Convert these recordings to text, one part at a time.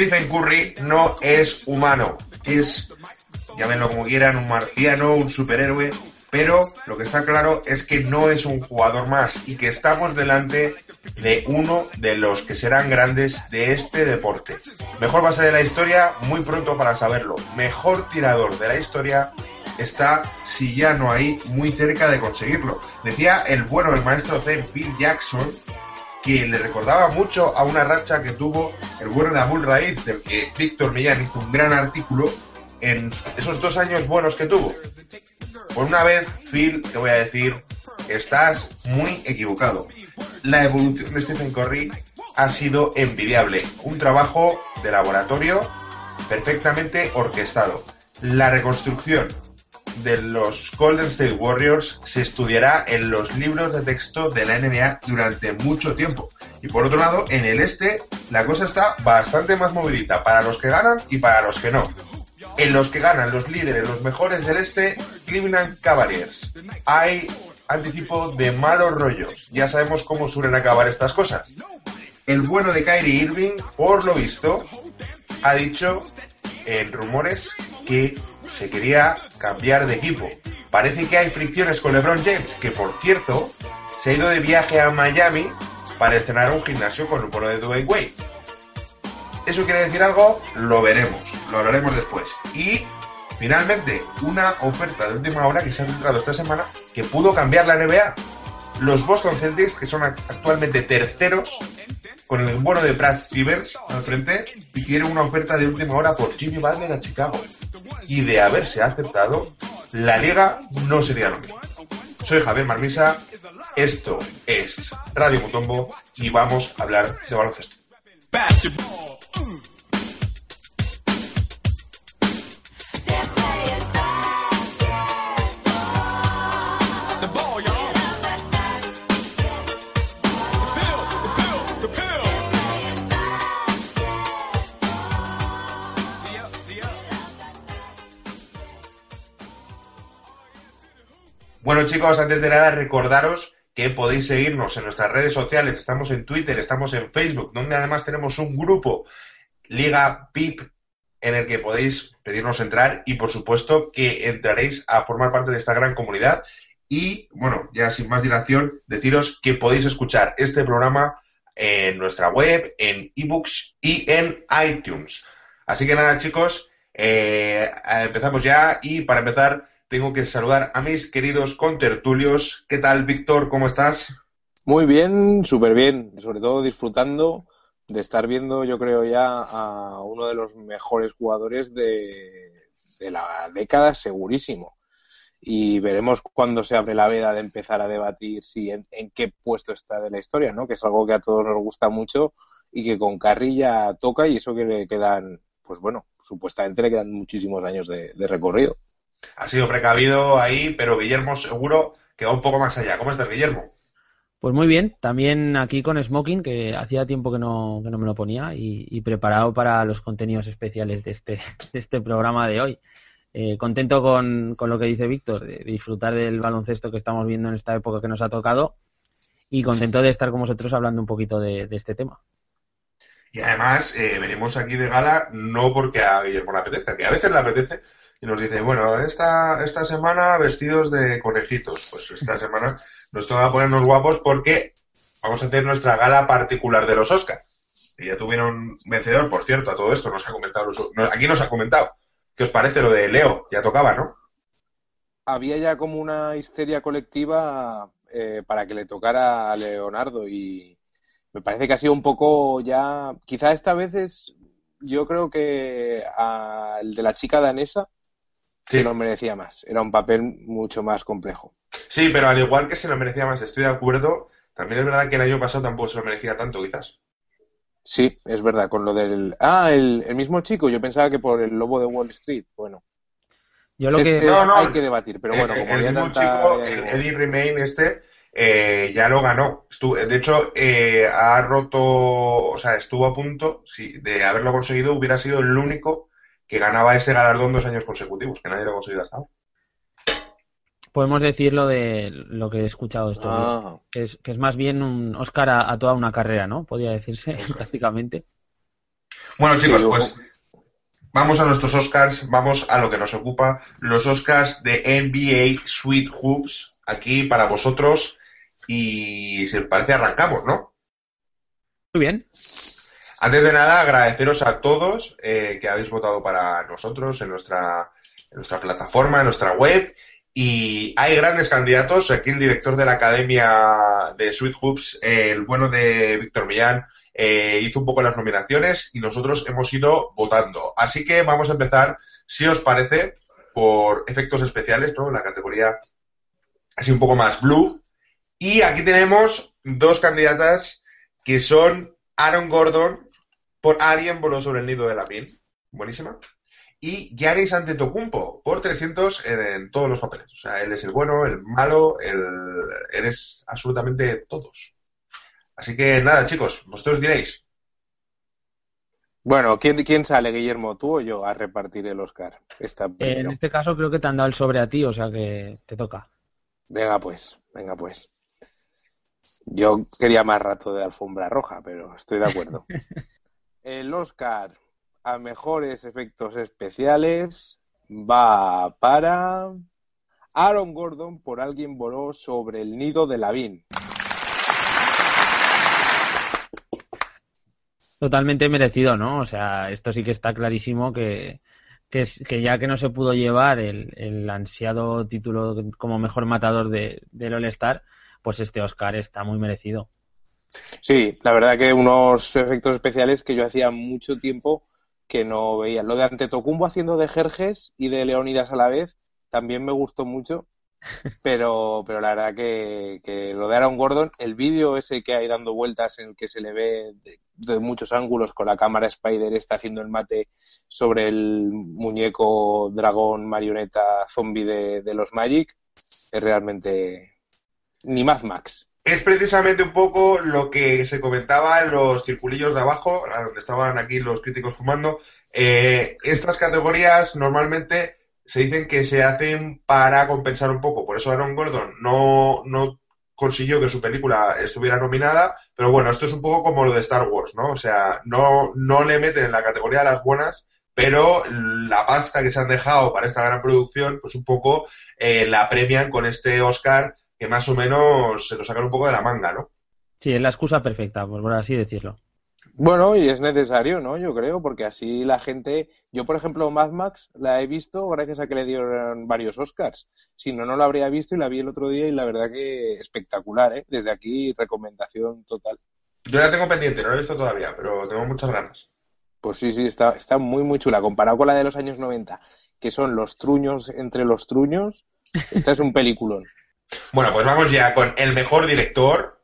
Stephen Curry no es humano, es, llámenlo como quieran, un marciano, un superhéroe, pero lo que está claro es que no es un jugador más y que estamos delante de uno de los que serán grandes de este deporte. Mejor base de la historia, muy pronto para saberlo. Mejor tirador de la historia está, si ya no hay, muy cerca de conseguirlo. Decía el bueno, el maestro Zen Phil Jackson, que le recordaba mucho a una racha que tuvo el bueno de Abul Raid, del que Víctor Millán hizo un gran artículo en esos dos años buenos que tuvo. Por una vez, Phil, te voy a decir, estás muy equivocado. La evolución de Stephen Curry ha sido envidiable. Un trabajo de laboratorio perfectamente orquestado. La reconstrucción de los Golden State Warriors se estudiará en los libros de texto de la NBA durante mucho tiempo. Y por otro lado, en el este, la cosa está bastante más movidita para los que ganan y para los que no. En los que ganan los líderes, los mejores del este, Cleveland Cavaliers. Hay anticipo de malos rollos. Ya sabemos cómo suelen acabar estas cosas. El bueno de Kyrie Irving, por lo visto, ha dicho en rumores que se quería cambiar de equipo. Parece que hay fricciones con LeBron James, que por cierto se ha ido de viaje a Miami para estrenar un gimnasio con el pueblo de Dwayne Wade. ¿Eso quiere decir algo? Lo veremos, lo hablaremos después. Y finalmente, una oferta de última hora que se ha filtrado esta semana que pudo cambiar la NBA. Los Boston Celtics, que son actualmente terceros, con el bueno de Brad Stevens al frente, hicieron una oferta de última hora por Jimmy Butler a Chicago. Y de haberse aceptado, la liga no sería lo mismo. Soy Javier Marmisa, esto es Radio Mutombo y vamos a hablar de baloncesto. Chicos, antes de nada recordaros que podéis seguirnos en nuestras redes sociales, estamos en Twitter, estamos en Facebook, donde además tenemos un grupo Liga PIP en el que podéis pedirnos entrar y por supuesto que entraréis a formar parte de esta gran comunidad y bueno, ya sin más dilación, deciros que podéis escuchar este programa en nuestra web, en ebooks y en iTunes. Así que nada chicos, eh, empezamos ya y para empezar tengo que saludar a mis queridos contertulios. ¿Qué tal, Víctor? ¿Cómo estás? Muy bien, súper bien, sobre todo disfrutando de estar viendo, yo creo ya, a uno de los mejores jugadores de, la década, segurísimo. Y veremos cuándo se abre la veda de empezar a debatir si en, qué puesto está de la historia, ¿no? Que es algo que a todos nos gusta mucho y que con Carry ya toca y eso que le quedan, pues bueno, supuestamente le quedan muchísimos años de recorrido. Ha sido precavido ahí, pero Guillermo seguro que va un poco más allá. ¿Cómo estás, Guillermo? Pues muy bien, también aquí con Smoking, que hacía tiempo que no, que no me lo ponía, y, y preparado para los contenidos especiales de este, de este programa de hoy. Eh, contento con, con lo que dice Víctor, de disfrutar del baloncesto que estamos viendo en esta época que nos ha tocado, y contento de estar con vosotros hablando un poquito de, de este tema. Y además, eh, venimos aquí de gala no porque a Guillermo le apetezca, que a veces le apetece y nos dice, bueno, esta, esta semana vestidos de conejitos. Pues esta semana nos toca ponernos guapos porque vamos a hacer nuestra gala particular de los Oscars. Y ya tuvieron vencedor, por cierto, a todo esto, nos ha comentado, aquí nos ha comentado. ¿Qué os parece lo de Leo? Ya tocaba, ¿no? había ya como una histeria colectiva eh, para que le tocara a Leonardo y me parece que ha sido un poco ya, quizá esta vez es, yo creo que al de la chica danesa, Sí. se lo merecía más. Era un papel mucho más complejo. Sí, pero al igual que se lo merecía más, estoy de acuerdo. También es verdad que el año pasado tampoco se lo merecía tanto, quizás. Sí, es verdad, con lo del... Ah, el, el mismo chico, yo pensaba que por el lobo de Wall Street. Bueno, Yo lo es- que... es- No, no, hay que debatir, pero bueno, el, como el había mismo tanta... chico, el Eddie Remain este, eh, ya lo ganó. Estuvo- de hecho, eh, ha roto, o sea, estuvo a punto, si de haberlo conseguido, hubiera sido el único que ganaba ese galardón dos años consecutivos, que nadie lo ha conseguido hasta ahora. Podemos decir lo de lo que he escuchado esto, Ah, que, es, que es más bien un Oscar a, a toda una carrera, ¿no? Podría decirse, prácticamente. Bueno, Sí, chicos, luego- pues vamos a nuestros Oscars, vamos a lo que nos ocupa, los Oscars de NBA Sweet Hoops, aquí para vosotros, y si os parece arrancamos, ¿no? Muy bien. Antes de nada, agradeceros a todos eh, que habéis votado para nosotros en nuestra, en nuestra plataforma, en nuestra web. Y hay grandes candidatos. Aquí el director de la Academia de Sweet Hoops, el bueno de Víctor Millán, eh, hizo un poco las nominaciones y nosotros hemos ido votando. Así que vamos a empezar, si os parece, por efectos especiales, ¿no? La categoría así un poco más blue. Y aquí tenemos dos candidatas que son Aaron Gordon por Alien voló sobre el nido de la miel. Buenísima. Y Giannis Antetokounmpo por 300 en, en todos los papeles. O sea, él es el bueno, el malo, el, él es absolutamente todos. Así que nada, chicos, vosotros diréis. Bueno, ¿quién, ¿quién sale, Guillermo? ¿Tú o yo a repartir el Oscar? Esta En primero. este caso creo que te han dado el sobre a ti, o sea que te toca. Venga pues, venga pues. Yo quería más rato de alfombra roja, pero estoy de acuerdo. El Oscar a mejores efectos especiales va para Aaron Gordon por alguien voló sobre el nido de Lavín. Totalmente merecido, ¿no? O sea, esto sí que está clarísimo que, que, ya que no se pudo llevar el, el ansiado título como mejor matador de, del All-Star, pues este Oscar está muy merecido. Sí, la verdad que unos efectos especiales que yo hacía mucho tiempo que no veía. Lo de Antetokounmpo haciendo de Jerjes y de Leonidas a la vez también me gustó mucho, pero, pero la verdad que, que lo de Aaron Gordon, el vídeo ese que hay dando vueltas en el que se le ve de, de muchos ángulos con la cámara Spider está haciendo el mate sobre el muñeco dragón marioneta zombie de, de los Magic, es realmente ni Mad Max. Es precisamente un poco lo que se comentaba en los circulillos de abajo, donde estaban aquí los críticos fumando. Eh, estas categorías normalmente se dicen que se hacen para compensar un poco. Por eso Aaron Gordon no, no consiguió que su película estuviera nominada, pero bueno, esto es un poco como lo de Star Wars, ¿no? O sea, no, no le meten en la categoría de las buenas, pero la pasta que se han dejado para esta gran producción, pues un poco eh, la premian con este Oscar que más o menos se lo sacan un poco de la manga, ¿no? Sí, es la excusa perfecta, por así decirlo. Bueno, y es necesario, ¿no? Yo creo, porque así la gente. Yo, por ejemplo, Mad Max la he visto gracias a que le dieron varios Oscars. Si no, no la habría visto y la vi el otro día y la verdad que espectacular, ¿eh? Desde aquí, recomendación total. Yo la tengo pendiente, no la he visto todavía, pero tengo muchas ganas. Pues sí, sí, está, está muy, muy chula. Comparado con la de los años 90, que son los truños entre los truños, esta es un peliculón. Bueno, pues vamos ya con el mejor director.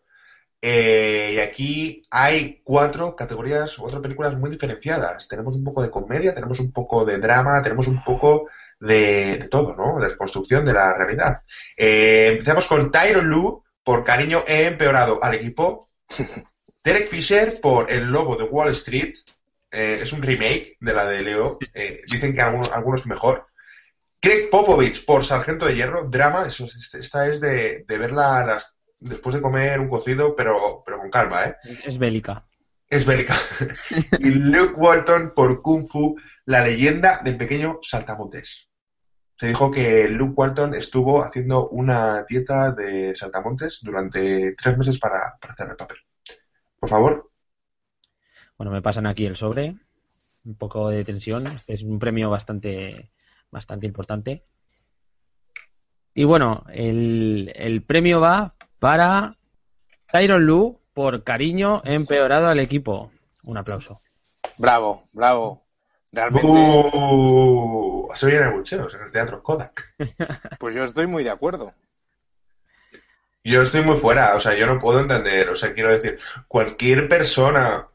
Eh, y aquí hay cuatro categorías, cuatro películas muy diferenciadas. Tenemos un poco de comedia, tenemos un poco de drama, tenemos un poco de, de todo, ¿no? De reconstrucción de la realidad. Eh, empezamos con Tyron Lu por Cariño he empeorado al equipo. Derek Fisher por El Lobo de Wall Street. Eh, es un remake de la de Leo. Dicen que algunos, algunos mejor. Craig Popovich por Sargento de Hierro, drama, eso, es- esta es de, de verla las- después de comer un cocido, pero, pero con calma, ¿eh? Es bélica. Es bélica. y Luke Walton por Kung Fu, la leyenda del pequeño saltamontes. Se dijo que Luke Walton estuvo haciendo una dieta de saltamontes durante tres meses para, para hacer el papel. Por favor. Bueno, me pasan aquí el sobre, un poco de tensión. Este es un premio bastante, bastante importante. Y bueno, el, el premio va para Tyron Lu por cariño empeorado al equipo. Un aplauso. Bravo, bravo. Realmente, ¡Uh! Se oyen abucheos en el teatro Kodak. pues yo estoy muy de acuerdo. Yo estoy muy fuera, o sea, yo no puedo entender, o sea, quiero decir, cualquier persona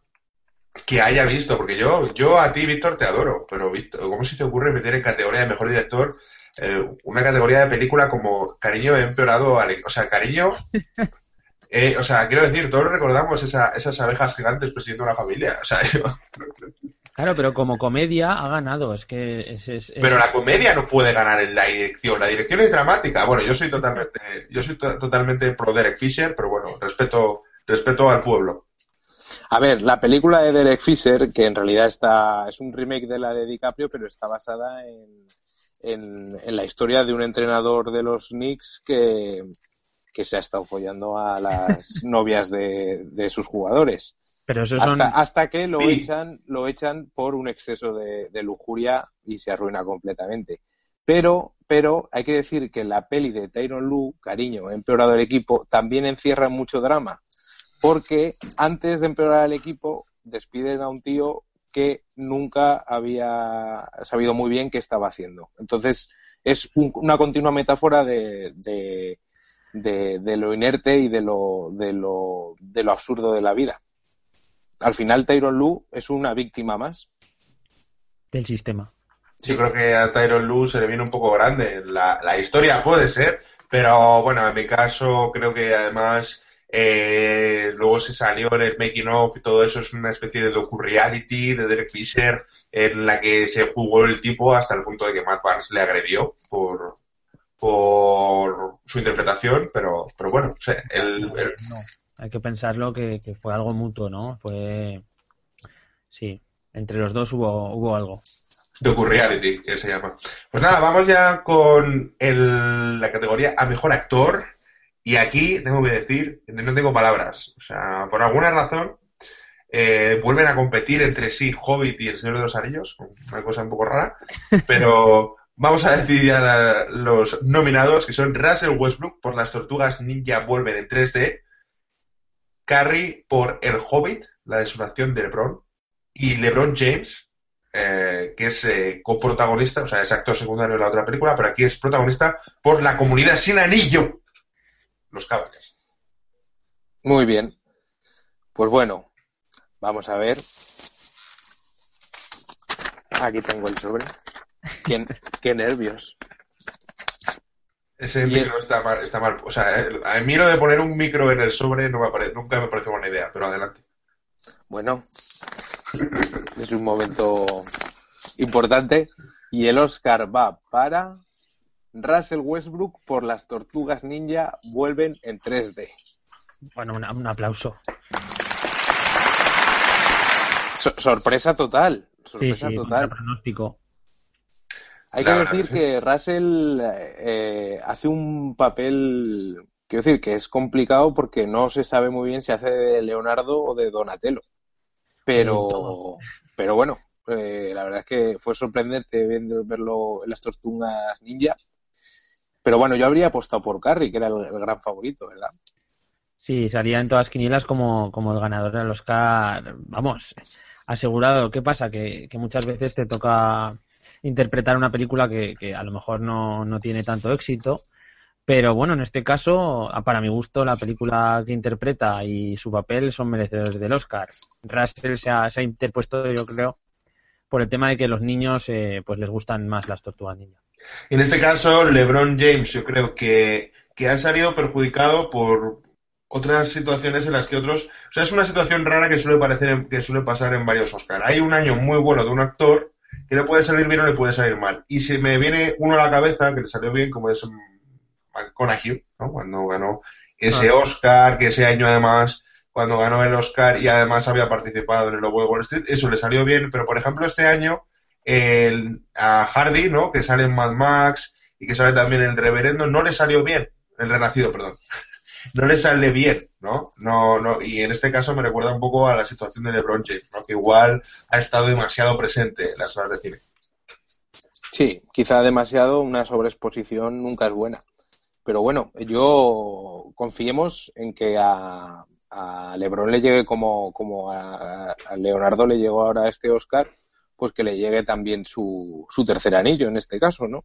que haya visto, porque yo, yo a ti, Víctor, te adoro, pero Víctor, ¿cómo se te ocurre meter en categoría de mejor director eh, una categoría de película como Cariño he empeorado, o sea, Cariño, eh, o sea, quiero decir, todos recordamos esa- esas abejas gigantes presidiendo una familia, o sea, yo- Claro, pero como comedia ha ganado. Es que es, es- es- pero la comedia no puede ganar en la dirección, la dirección es dramática, bueno, yo soy totalmente, yo soy to- totalmente pro Derek Fisher, pero bueno, respeto, respeto al pueblo. A ver, la película de Derek Fisher, que en realidad está, es un remake de la de DiCaprio, pero está basada en, en, en la historia de un entrenador de los Knicks que, que se ha estado follando a las novias de, de sus jugadores. pero eso son. Hasta, hasta que lo Sí. echan, lo echan por un exceso de, de lujuria y se arruina completamente. Pero, pero hay que decir que la peli de Tyron Lu, Cariño, ha empeorado el equipo, también encierra mucho drama. Porque antes de empeorar el equipo, despiden a un tío que nunca había sabido muy bien qué estaba haciendo. Entonces, es un- una continua metáfora de, de, de- de lo inerte y de lo, de, lo, de lo absurdo de la vida. Al final, Tyron Lu es una víctima más. del sistema. Yo creo que a Tyron Lu se le viene un poco grande. La, la historia puede ser, pero bueno, en mi caso creo que además eh, luego se salió en el making of y todo eso es una especie de docu-reality de Derek Fisher en la que se jugó el tipo hasta el punto de que Matt Barnes le agredió por por su interpretación, pero, pero bueno, o sea, el- el- No, hay que pensarlo que, que fue algo mutuo, ¿no? Fue. Sí, entre los dos hubo, hubo algo. docu-reality que se llama. Pues nada, vamos ya con el- la categoría a mejor actor. Y aquí tengo que decir, no tengo palabras. O sea, por alguna razón, eh, vuelven a competir entre sí Hobbit y El Señor de los Anillos. Una cosa un poco rara. Pero vamos a decir ya los nominados, que son Russell Westbrook por Las Tortugas Ninja Vuelven en 3D. Carrie por El Hobbit, la desolación de LeBron. Y LeBron James, eh, que es eh, coprotagonista, o sea, es actor secundario en la otra película, pero aquí es protagonista por La Comunidad Sin Anillo. Los Caballeros. Muy bien. Pues bueno, vamos a ver. Aquí tengo el sobre. Qué, qué nervios. Ese Y micro está mal, está mal. O sea, eh, a mí lo de poner un micro en el sobre no me pare- nunca me parece buena idea, pero adelante. Bueno, es un momento importante. Y el Oscar va para Russell Westbrook por las tortugas ninja vuelven en 3D. Bueno, una- un aplauso. So- sorpresa total. Sorpresa sí, total. pronóstico. Hay que decir que Russell eh, hace un papel, quiero decir, que es complicado porque no se sabe muy bien si hace de Leonardo o de Donatello. Pero, pero bueno, eh, la verdad es que fue sorprendente viendo- verlo en las tortugas ninja. Pero bueno, yo habría apostado por Carrie, que era el, gran favorito, ¿verdad? Sí, salía en todas quinielas como, como el ganador del Oscar. Vamos, asegurado. ¿Qué pasa? Que, que muchas veces te toca interpretar una película que, que a lo mejor no, no tiene tanto éxito. Pero bueno, en este caso, para mi gusto, la película que interpreta y su papel son merecedores del Oscar. Russell se ha, se ha interpuesto, yo creo, por el tema de que los niños eh, pues les gustan más las tortugas ninja. En este caso, LeBron James, yo creo que, que ha salido perjudicado por otras situaciones en las que otros. O sea, es una situación rara que suele, parecer en- que suele pasar en varios Oscar. Hay un año muy bueno de un actor que le puede salir bien o le puede salir mal. Y se me viene uno a la cabeza que le salió bien, como es McConaughey, ¿no? Cuando ganó ese Ah. Oscar, que ese año además, cuando ganó el Oscar y además había participado en el Lobo de Wall Street, eso le salió bien. Pero por ejemplo, este año el, a Hardy, ¿no? Que sale en Mad Max y que sale también en Reverendo, no le salió bien, el Renacido, perdón. No le sale bien, ¿no? No, no, y en este caso me recuerda un poco a la situación de LeBron James, ¿no? Que igual ha estado demasiado presente en las salas de cine. Sí, quizá demasiado, una sobreexposición nunca es buena. Pero bueno, yo confiemos en que a, a LeBron le llegue como, como a, a Leonardo le llegó ahora este Oscar, pues que le llegue también su, su tercer anillo en este caso, ¿no?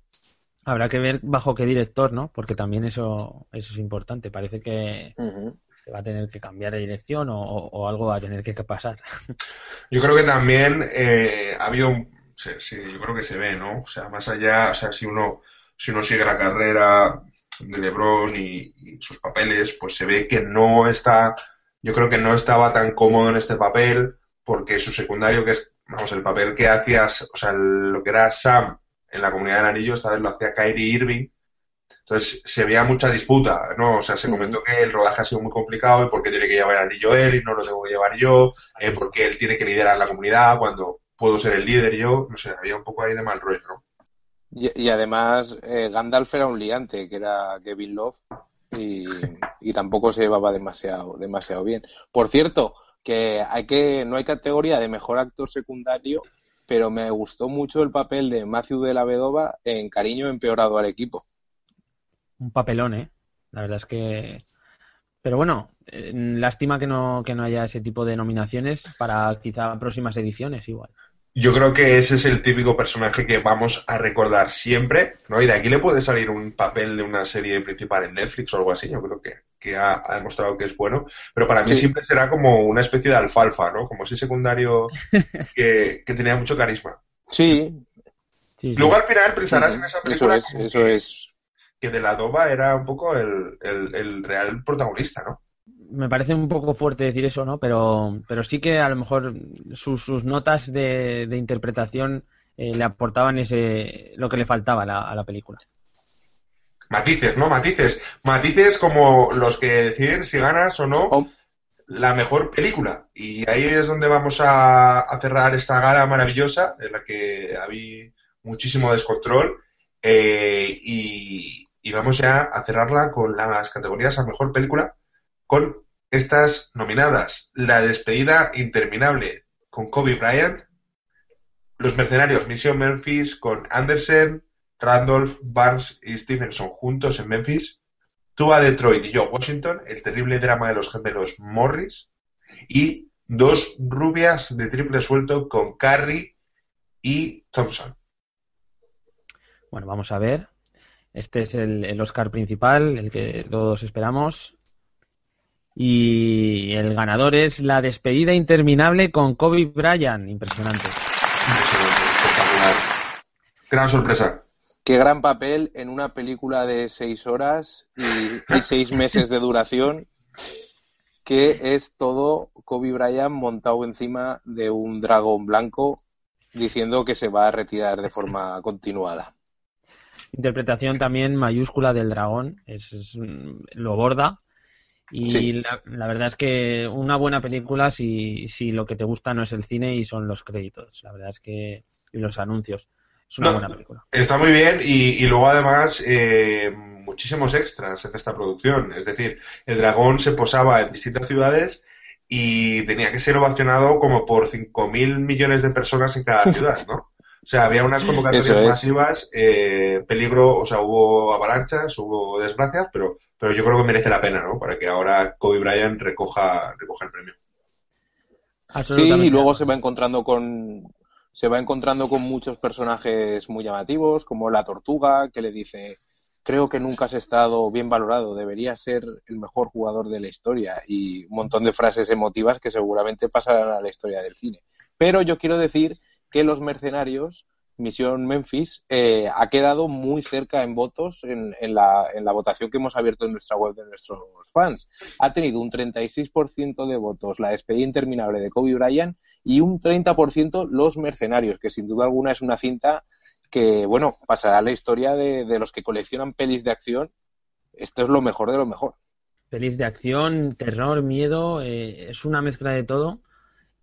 Habrá que ver bajo qué director, ¿no? Porque también eso, eso es importante. Parece que se va a tener que cambiar de dirección o, o- o algo va a tener que pasar. Yo creo que también eh, ha habido un, sí, sí, yo creo que se ve, ¿no? O sea, más allá, o sea, si uno, si uno sigue la carrera de LeBron y, y sus papeles, pues se ve que no está, yo creo que no estaba tan cómodo en este papel, porque su secundario, que es, vamos, el papel que hacías, o sea, lo que era Sam en la comunidad del anillo, esta vez lo hacía Kyrie Irving. Entonces se veía mucha disputa, ¿no? O sea, se comentó que el rodaje ha sido muy complicado y por qué tiene que llevar el anillo él y no lo tengo que llevar yo, eh, porque él tiene que liderar la comunidad cuando puedo ser el líder yo, no sé, había un poco ahí de mal rollo, ¿no? Y, y además, eh, Gandalf era un liante, que era Kevin Love, y, y tampoco se llevaba demasiado, demasiado bien. Por cierto, que hay que, no hay categoría de mejor actor secundario, pero me gustó mucho el papel de Matthew de la Vedova en Cariño empeorado al equipo. Un papelón, ¿eh? La verdad es que... Pero bueno, eh, lástima que no, que no haya ese tipo de nominaciones para quizá próximas ediciones igual. Yo creo que ese es el típico personaje que vamos a recordar siempre, ¿no? Y de aquí le puede salir un papel de una serie principal en Netflix o algo así, yo creo que, que ha, ha demostrado que es bueno, pero para mí Sí. siempre será como una especie de alfalfa, ¿no? Como ese secundario que, que tenía mucho carisma. Sí, Sí, sí. Luego al final pensarás en esa eso película es, como eso que, es. que de la Dova era un poco el, el, el real protagonista, ¿no? Me parece un poco fuerte decir eso, ¿no? Pero, pero sí que a lo mejor sus, sus notas de, de interpretación eh, le aportaban ese lo que le faltaba la, a la película. Matices, ¿no? Matices. Matices como los que deciden si ganas o no Oh, la mejor película. Y ahí es donde vamos a, a cerrar esta gala maravillosa, en la que había muchísimo descontrol. eh, y, y vamos ya a cerrarla con las categorías a mejor película, con estas nominadas. La despedida interminable con Kobe Bryant, Los Mercenarios, Mission Memphis con Anderson, Randolph, Barnes y Stevenson juntos en Memphis. Tú a Detroit y yo a Washington, el terrible drama de los gemelos Morris. Y dos rubias de triple suelto con Carrie y Thompson. Bueno, vamos a ver. Este es el, el Oscar principal, el que todos esperamos. Y el ganador es La despedida interminable con Kobe Bryant. Impresionante. Espectacular. Gran sorpresa. Qué gran papel en una película de seis horas y, y seis meses de duración, que es todo Kobe Bryant montado encima de un dragón blanco diciendo que se va a retirar de forma continuada. Interpretación también mayúscula del dragón. Es, es, mm, lo borda. Y Sí. la, la verdad es que una buena película si, si lo que te gusta no es el cine y son los créditos. La verdad es que. Y los anuncios. Es una No. buena película. Está muy bien y, y luego además eh, muchísimos extras en esta producción. Es decir, el dragón se posaba en distintas ciudades y tenía que ser ovacionado como por 5.000 millones de personas en cada ciudad, ¿no? O sea, había unas convocatorias es. masivas, eh, peligro, o sea, hubo avalanchas, hubo desgracias, pero, pero yo creo que merece la pena, ¿no? Para que ahora Kobe Bryant recoja, recoja el premio. Sí, y luego se va encontrando con se va encontrando con muchos personajes muy llamativos, como la tortuga, que le dice creo que nunca has estado bien valorado, deberías ser el mejor jugador de la historia y un montón de frases emotivas que seguramente pasarán a la historia del cine. Pero yo quiero decir que Los Mercenarios, Misión Memphis, eh, ha quedado muy cerca en votos en, en la, en la votación que hemos abierto en nuestra web de nuestros fans. Ha tenido un 36% de votos la despedida interminable de Kobe Bryant y un 30% Los Mercenarios, que sin duda alguna es una cinta que, bueno, pasará a la historia de, de los que coleccionan pelis de acción. Esto es lo mejor de lo mejor. Pelis de acción, terror, miedo, eh, es una mezcla de todo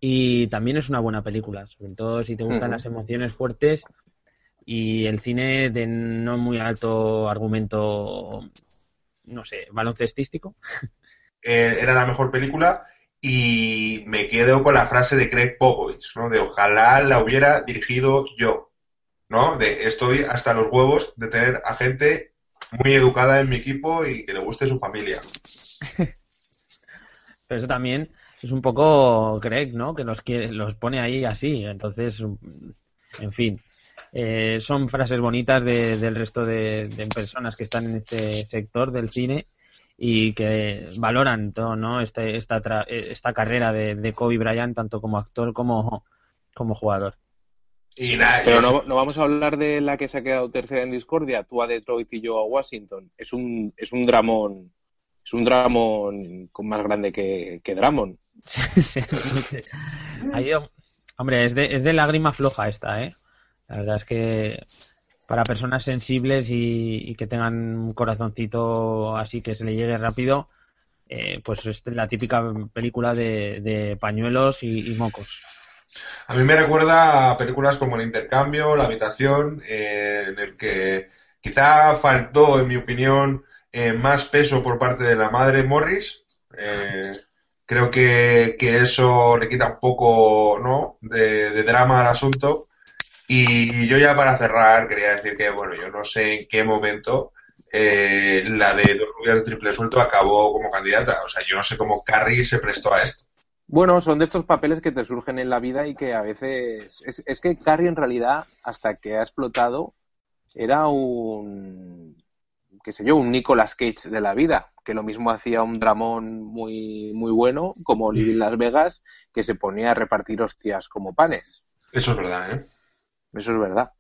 y también es una buena película, sobre todo si te gustan las emociones fuertes y el cine de no muy alto argumento, no sé, baloncestístico. eh, era la mejor película y me quedo con la frase de Craig Popovich, ¿no? De ojalá la hubiera dirigido yo, ¿no? De estoy hasta los huevos de tener a gente muy educada en mi equipo y que le guste su familia. Pero eso también es un poco Greg, ¿no? Que los quiere, los pone ahí así. Entonces, En fin, eh, son frases bonitas de- del resto de personas que están en este sector del cine y que valoran todo, ¿no? Este, esta, tra- esta carrera de, de Kobe Bryant tanto como actor como, como jugador. Y nada, Pero no, no vamos a hablar de la que se ha quedado tercera en discordia, tú a Detroit y yo a Washington. Es un, es un dramón, es un dramón con más grande que, que Dramon. Ido- hombre, es de, es de lágrima floja esta, ¿eh? La verdad es que para personas sensibles y, que tengan un corazoncito así que se le llegue rápido, eh, pues es la típica película de, pañuelos y, mocos. A mí me recuerda a películas como El Intercambio, La Habitación, eh, en el que quizá faltó, en mi opinión, eh, más peso por parte de la madre Morris. Creo que, que eso le quita un poco ¿no? de drama al asunto. Y yo ya para cerrar quería decir que, bueno, yo no sé en qué momento eh, la de Dos rubias de triple suelto acabó como candidata. O sea, yo no sé cómo Carrie se prestó a esto. Bueno, son de estos papeles que te surgen en la vida y que a veces... Es, es que Carrie en realidad, hasta que ha explotado, era un... qué sé yo, un Nicolas Cage de la vida, que lo mismo hacía un dramón muy, muy bueno, como Living Las Vegas, que se ponía a repartir hostias como panes. Eso es verdad, ¿eh? Eso es verdad.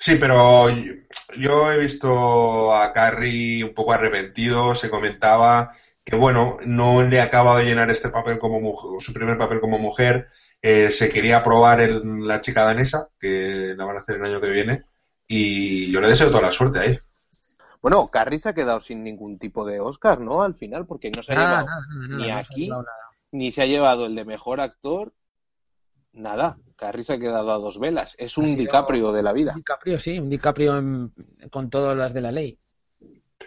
Sí, pero yo, yo he visto a Carrie un poco arrepentido, se comentaba que bueno, no le acaba de llenar este papel como mujer, su primer papel como mujer, eh, se quería probar en la chica danesa, que la van a hacer el año que viene, y yo le deseo toda la suerte ahí. Bueno, Carrie se ha quedado sin ningún tipo de Oscar, ¿no? Al final, porque no se ha Nada, llevado nada, nada, ni no se ha aquí ni se ha llevado el de mejor actor. Nada, Carrie se ha quedado a dos velas. Es un DiCaprio de la vida. Un DiCaprio, sí, un DiCaprio en- con todas las de la ley.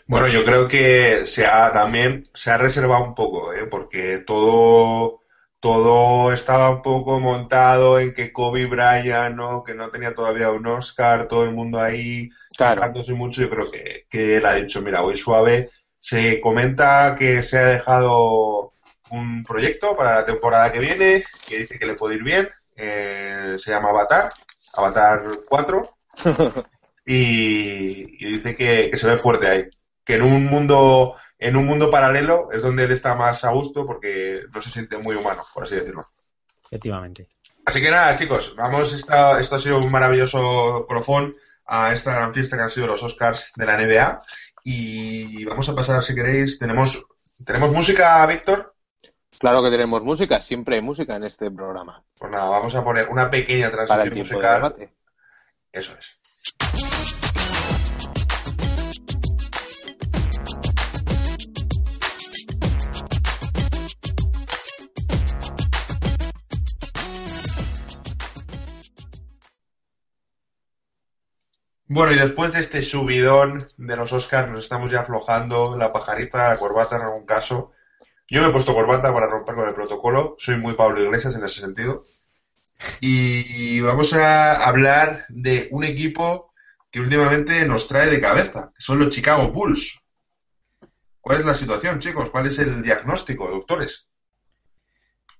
Bueno, yo creo que se ha también se ha reservado un poco, ¿eh? porque todo todo estaba un poco montado en que Kobe Bryant, ¿no? que no tenía todavía un Oscar, todo el mundo ahí Claro. mucho. Yo creo que, que él ha dicho, mira, voy suave. Se comenta que se ha dejado un proyecto para la temporada que viene, que dice que le puede ir bien. Eh, se llama Avatar, Avatar 4 y, y dice que, que se ve fuerte ahí. Que en un mundo, en un mundo paralelo es donde él está más a gusto porque no se siente muy humano, por así decirlo. Efectivamente. Así que nada, chicos, vamos, esta- esto ha sido un maravilloso colofón a esta gran fiesta que han sido los Oscars de la NBA. Y vamos a pasar, si queréis, tenemos, tenemos música, Víctor. Claro que tenemos música, siempre hay música en este programa. Pues nada, vamos a poner una pequeña Para el transición tiempo de musical. debate. Eso es. Bueno, y después de este subidón de los Oscars, nos estamos ya aflojando la pajarita, la corbata en algún caso. Yo me he puesto corbata para romper con el protocolo. Soy muy Pablo Iglesias en ese sentido. Y vamos a hablar de un equipo que últimamente nos trae de cabeza, que son los Chicago Bulls. ¿Cuál es la situación, chicos? ¿Cuál es el diagnóstico, doctores?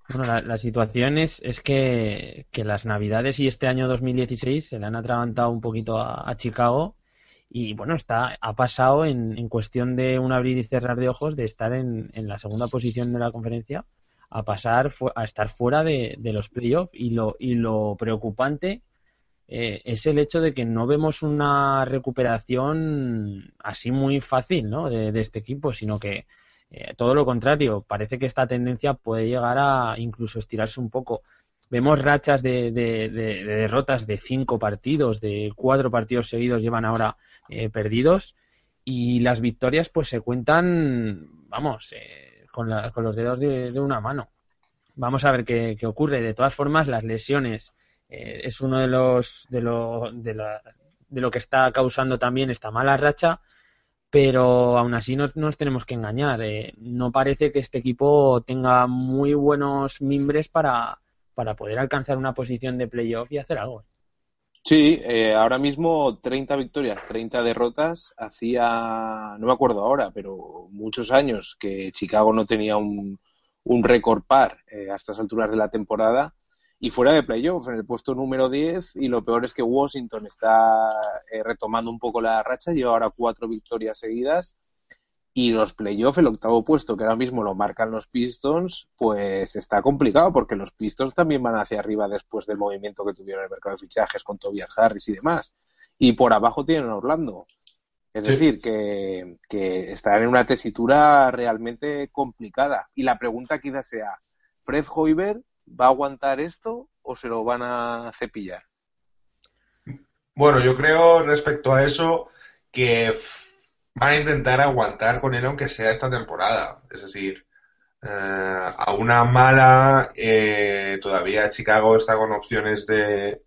Bueno, la, situación es, que, las Navidades y este año 2016 se le han atragantado un poquito a Chicago y bueno, está, ha pasado en, en cuestión de un abrir y cerrar de ojos de estar en, en la segunda posición de la conferencia a pasar a estar fuera de, de los playoffs y lo, y lo preocupante eh, es el hecho de que no vemos una recuperación así muy fácil ¿no? de, este equipo, sino que eh, todo lo contrario, parece que esta tendencia puede llegar a incluso estirarse un poco. Vemos rachas de- de derrotas de cinco partidos, de cuatro partidos seguidos llevan ahora eh, perdidos y las victorias pues se cuentan, vamos, eh, con, la- con los dedos de, una mano. Vamos a ver qué, qué ocurre. De todas formas, las lesiones eh, es uno de los de lo, de, la- de lo que está causando también esta mala racha pero aún así no nos tenemos que engañar. eh, no parece que este equipo tenga muy buenos mimbres para, para poder alcanzar una posición de playoff y hacer algo. Sí, eh, ahora mismo 30 victorias, 30 derrotas. Hacía, no me acuerdo ahora, pero muchos años que Chicago no tenía un, un récord par eh, a estas alturas de la temporada. y fuera de playoff, en el puesto número 10, y lo peor es que Washington está eh, retomando un poco la racha, lleva ahora cuatro victorias seguidas, y los playoffs, el octavo puesto, que ahora mismo lo marcan los Pistons, pues está complicado, porque los Pistons también van hacia arriba después del movimiento que tuvieron en el mercado de fichajes con Tobias Harris y demás, y por abajo tienen a Orlando. Es Sí. decir, que, que están en una tesitura realmente complicada. Y la pregunta quizás sea, ¿Fred Hoiber va a aguantar esto o se lo van a cepillar? Bueno, yo creo respecto a eso que van a intentar aguantar con él aunque sea esta temporada. Es decir, eh, a una mala eh, todavía Chicago está con opciones de,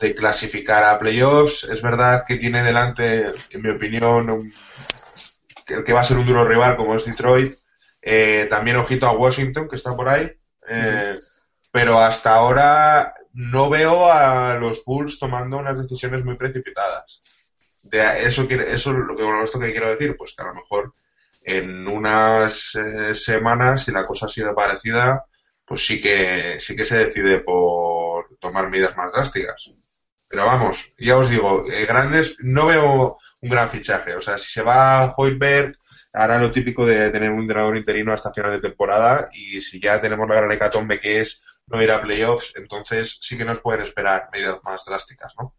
de clasificar a playoffs. Es verdad que tiene delante, en mi opinión, un- que, que va a ser un duro rival como es Detroit. Eh, también ojito a Washington que está por ahí. Eh, pero hasta ahora no veo a los Bulls tomando unas decisiones muy precipitadas. De eso, eso es lo que, bueno, esto que quiero decir, pues que a lo mejor en unas eh, semanas, si la cosa sigue parecida, pues sí que sí que se decide por tomar medidas más drásticas. Pero vamos, ya os digo, eh, grandes, no veo un gran fichaje. O sea, si se va Hoiberg, hará lo típico de tener un entrenador interino hasta final de temporada y si ya tenemos la gran hecatombe que es no ir a playoffs, entonces sí que nos pueden esperar medidas más drásticas, ¿no?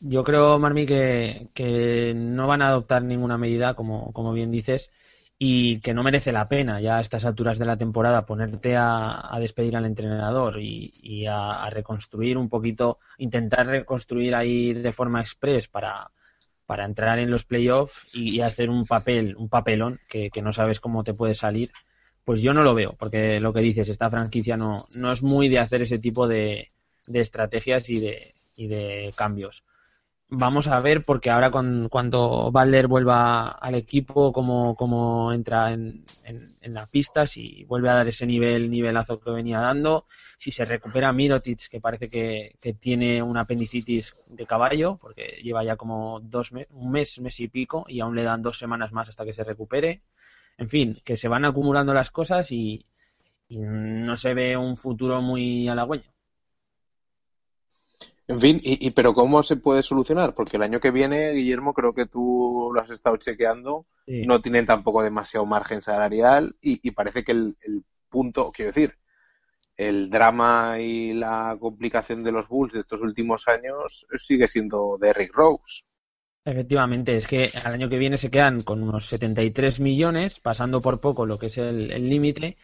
Yo creo, Marmi, que, no van a adoptar ninguna medida, como, bien dices, y que no merece la pena ya a estas alturas de la temporada ponerte a, despedir al entrenador y, a, reconstruir un poquito, intentar reconstruir ahí de forma express para, entrar en los playoffs y, y hacer un papel, un papelón que, que no sabes cómo te puede salir. Pues yo no lo veo, porque lo que dices, esta franquicia no, no es muy de hacer ese tipo de, de estrategias y de, y de cambios vamos a ver porque ahora con, cuando Butler vuelva al equipo como, como entra en, en, la pista si vuelve a dar ese nivel nivelazo que venía dando. Si se recupera Mirotic que parece que, tiene una apendicitis de caballo porque lleva ya como dos me- un mes mes y pico y aún le dan dos semanas más hasta que se recupere. En fin que se van acumulando las cosas y, y no se ve un futuro muy halagüeño En fin, y, y- pero ¿cómo se puede solucionar? Porque el año que viene, Guillermo, creo que tú lo has estado chequeando, Sí. no tienen tampoco demasiado margen salarial y, y parece que el, el punto, quiero decir, el drama y la complicación de los Bulls de estos últimos años sigue siendo Derrick Rose. Efectivamente, es que al año que viene se quedan con unos 73 millones, pasando por poco lo que es el límite.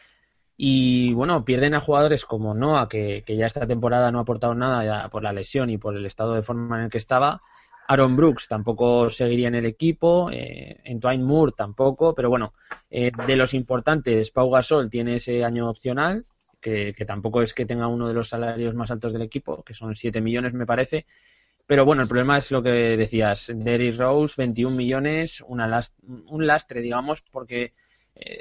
Y bueno, pierden a jugadores como Noah, que, que ya esta temporada no ha aportado nada ya por la lesión y por el estado de forma en el que estaba. Aaron Brooks tampoco seguiría en el equipo, eh, Entwine Moore tampoco, pero bueno, eh, de los importantes, Pau Gasol tiene ese año opcional, que, que tampoco es que tenga uno de los salarios más altos del equipo, que son 7 millones me parece, pero bueno, el problema es lo que decías, Derrick Rose, 21 millones, una las- un lastre, digamos, porque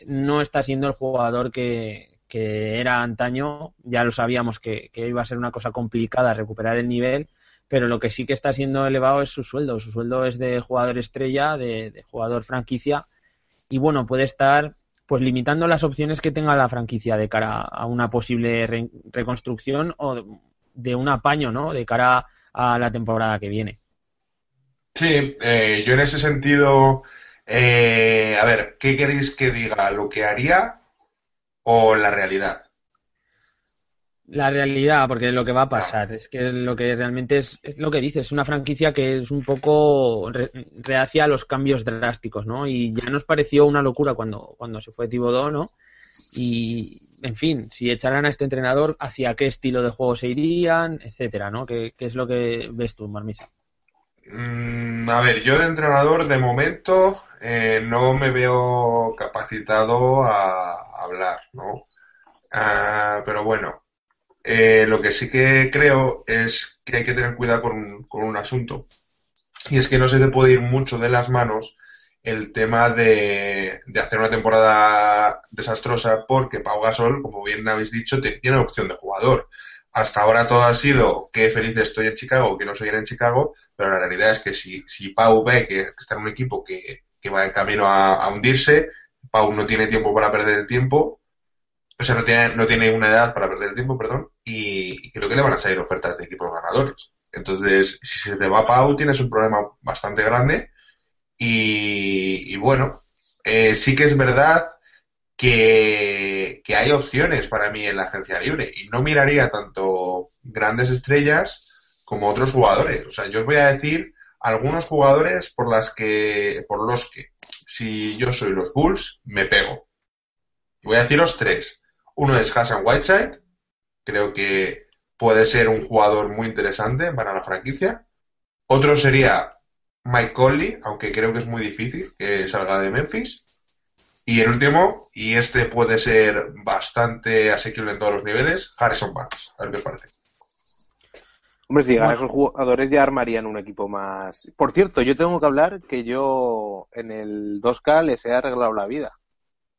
no está siendo el jugador que, era antaño, ya lo sabíamos que, iba a ser una cosa complicada recuperar el nivel, pero lo que sí que está siendo elevado es su sueldo, su sueldo es de jugador estrella, de, de jugador franquicia, y bueno, puede estar pues limitando las opciones que tenga la franquicia de cara a una posible re- reconstrucción o de un apaño, ¿no? De cara a la temporada que viene. Sí, eh, yo en ese sentido, eh, a ver, ¿qué queréis que diga? ¿Lo que haría o la realidad? La realidad, porque lo que va a pasar, es que lo que realmente es, es lo que dices, es una franquicia que es un poco re- reacia a los cambios drásticos, ¿no? Y ya nos pareció una locura cuando, cuando se fue Thibodeau, ¿no? Y, en fin, si echaran a este entrenador, ¿hacia qué estilo de juego se irían, etcétera, ¿no? ¿Qué, qué es lo que ves tú, Marmisa? Mm, a ver, yo de entrenador de momento eh, no me veo capacitado a hablar, ¿no? Ah, pero bueno, eh, lo que sí que creo es que hay que tener cuidado con, un asunto. Y es que no se te puede ir mucho de las manos el tema de, de hacer una temporada desastrosa porque Pau Gasol, como bien habéis dicho, tiene opción de jugador. Hasta ahora todo ha sido que feliz estoy en Chicago, que no soy en Chicago, pero la realidad es que si, si Pau ve que está en un equipo que, que va en camino a, hundirse, Pau no tiene tiempo para perder el tiempo, O sea, no tiene, no tiene una edad para perder el tiempo, perdón, y, y creo que le van a salir ofertas de equipos ganadores. Entonces, si se te va Pau, tienes un problema bastante grande. Y, y bueno, eh, sí que es verdad que, hay opciones para mí en la agencia libre y no miraría tanto grandes estrellas como otros jugadores. O sea, yo os voy a decir algunos jugadores por las que, por los que, si yo soy los Bulls, me pego. Voy a deciros tres. Uno es Hassan Whiteside. Creo que puede ser un jugador muy interesante para la franquicia. Otro sería Mike Conley, aunque creo que es muy difícil que salga de Memphis. Y el último, y este puede ser bastante asequible en todos los niveles, Harrison Barnes. A ver qué os parece. Hombre, si ganan Bueno. esos jugadores ya armarían un equipo más. Por cierto, yo tengo que hablar que yo en el 2K les he arreglado la vida.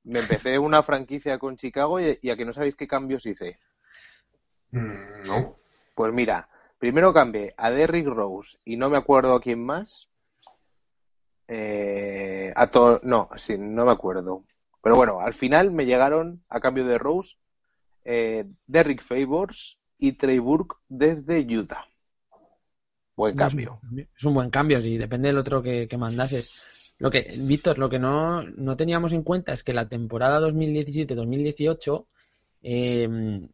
Me empecé una franquicia con Chicago y, y a que no sabéis qué cambios hice. Mm, no. Pues mira, primero cambié a Derrick Rose y no me acuerdo a quién más. Eh, a to- no, sí, no me acuerdo. Pero bueno, al final me llegaron a cambio de Rose eh, Derrick Favors y Trey Burke desde Utah. Buen cambio. Es un buen cambio, sí, depende del otro que, que mandases. Lo que, Víctor, lo que no, no teníamos en cuenta es que la temporada 2017-2018, eh,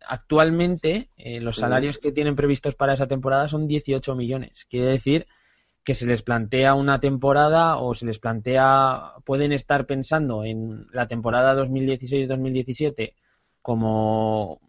actualmente eh, los salarios que tienen previstos para esa temporada son 18 millones. Quiere decir que se les plantea una temporada o se les plantea, pueden estar pensando en la temporada 2016-2017 como